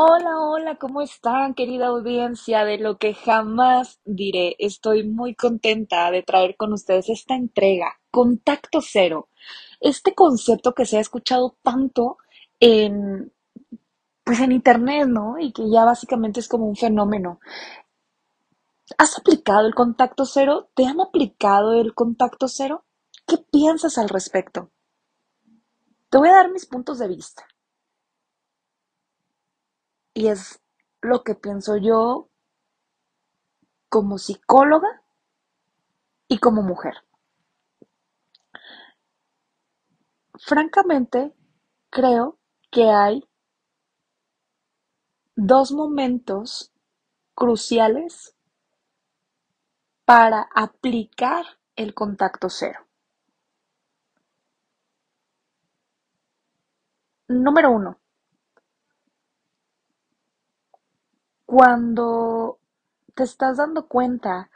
Hola, hola, ¿cómo están, querida audiencia de lo que jamás diré? Estoy muy contenta de traer con ustedes esta entrega, Contacto Cero. Este concepto que se ha escuchado tanto en, pues en internet, ¿no? Y que ya básicamente es como un fenómeno. ¿Has aplicado el contacto cero? ¿Te han aplicado el contacto cero? ¿Qué piensas al respecto? Te voy a dar mis puntos de vista. Y es lo que pienso yo como psicóloga y como mujer. Francamente, creo que hay dos momentos cruciales para aplicar el contacto cero. Número uno, Cuando te estás dando cuenta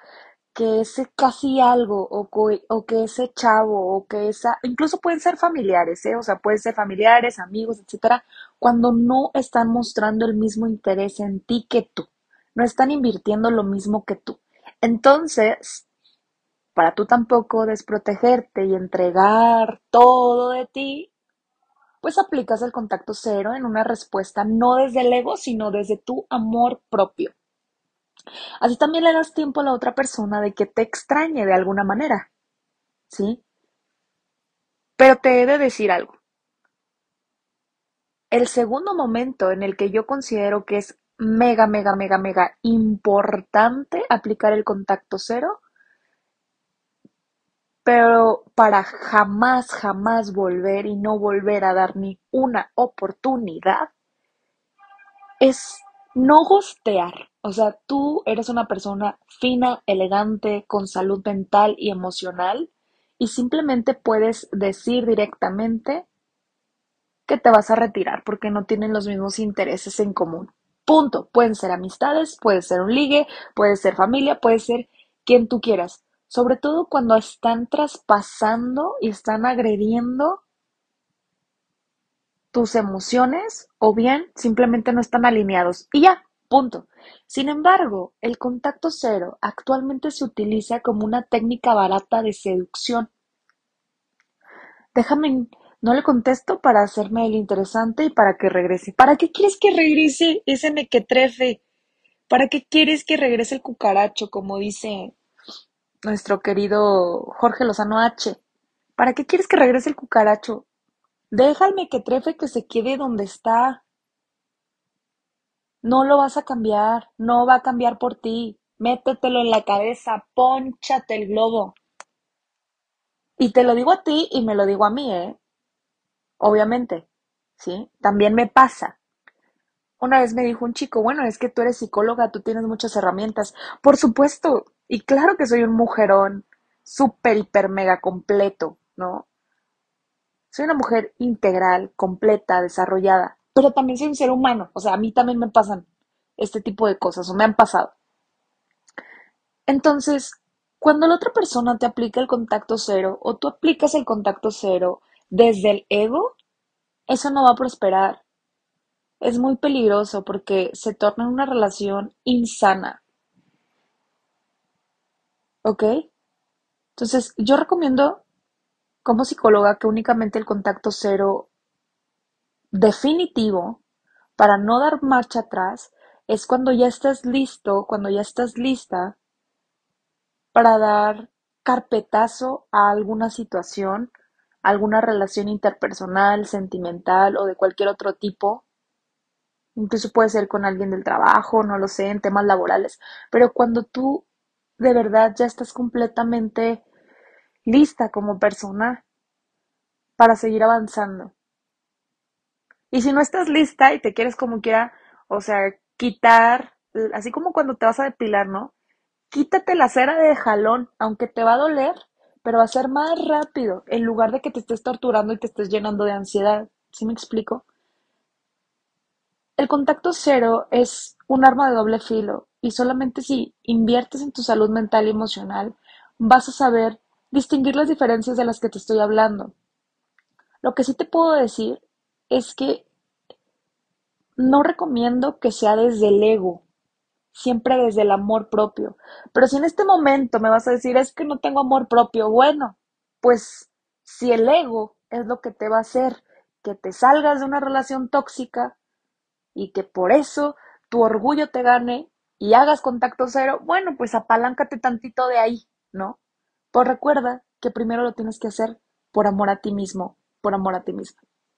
que ese casi algo o, que ese chavo o que esa, incluso pueden ser familiares, ¿eh? o sea, pueden ser familiares, amigos, etcétera, cuando no están mostrando el mismo interés en ti que tú, no están invirtiendo lo mismo que tú. Entonces, para tú tampoco desprotegerte y entregar todo de ti, pues aplicas el contacto cero en una respuesta no desde el ego, sino desde tu amor propio. Así también le das tiempo a la otra persona de que te extrañe de alguna manera. ¿Sí? Pero te he de decir algo. El segundo momento en el que yo considero que es mega, mega, mega, mega importante aplicar el contacto cero pero para jamás, jamás volver y no volver a dar ni una oportunidad, es no gostear. O sea, tú eres una persona fina, elegante, con salud mental y emocional, y simplemente puedes decir directamente que te vas a retirar porque no tienen los mismos intereses en común. Punto. Pueden ser amistades, puede ser un ligue, puede ser familia, puede ser quien tú quieras sobre todo cuando están traspasando y están agrediendo tus emociones o bien simplemente no están alineados y ya, punto. Sin embargo, el contacto cero actualmente se utiliza como una técnica barata de seducción. Déjame, no le contesto para hacerme el interesante y para que regrese. ¿Para qué quieres que regrese ese mequetrefe? ¿Para qué quieres que regrese el cucaracho, como dice nuestro querido Jorge Lozano H. ¿Para qué quieres que regrese el cucaracho? Déjame que trefe que se quede donde está. No lo vas a cambiar, no va a cambiar por ti. Métetelo en la cabeza, ponchate el globo. Y te lo digo a ti y me lo digo a mí, ¿eh? Obviamente, ¿sí? También me pasa. Una vez me dijo un chico, bueno, es que tú eres psicóloga, tú tienes muchas herramientas. Por supuesto, y claro que soy un mujerón súper, hiper, mega completo, ¿no? Soy una mujer integral, completa, desarrollada, pero también soy un ser humano. O sea, a mí también me pasan este tipo de cosas o me han pasado. Entonces, cuando la otra persona te aplica el contacto cero o tú aplicas el contacto cero desde el ego, eso no va a prosperar es muy peligroso porque se torna una relación insana. ¿Ok? Entonces, yo recomiendo como psicóloga que únicamente el contacto cero definitivo para no dar marcha atrás, es cuando ya estás listo, cuando ya estás lista para dar carpetazo a alguna situación, alguna relación interpersonal, sentimental o de cualquier otro tipo. Incluso puede ser con alguien del trabajo, no lo sé, en temas laborales. Pero cuando tú de verdad ya estás completamente lista como persona para seguir avanzando. Y si no estás lista y te quieres como quiera, o sea, quitar, así como cuando te vas a depilar, ¿no? Quítate la cera de jalón, aunque te va a doler, pero va a ser más rápido, en lugar de que te estés torturando y te estés llenando de ansiedad. ¿Sí me explico? El contacto cero es un arma de doble filo y solamente si inviertes en tu salud mental y emocional vas a saber distinguir las diferencias de las que te estoy hablando. Lo que sí te puedo decir es que no recomiendo que sea desde el ego, siempre desde el amor propio. Pero si en este momento me vas a decir es que no tengo amor propio, bueno, pues si el ego es lo que te va a hacer que te salgas de una relación tóxica y que por eso tu orgullo te gane y hagas contacto cero, bueno, pues apaláncate tantito de ahí, ¿no? Pues recuerda que primero lo tienes que hacer por amor a ti mismo, por amor a ti mismo.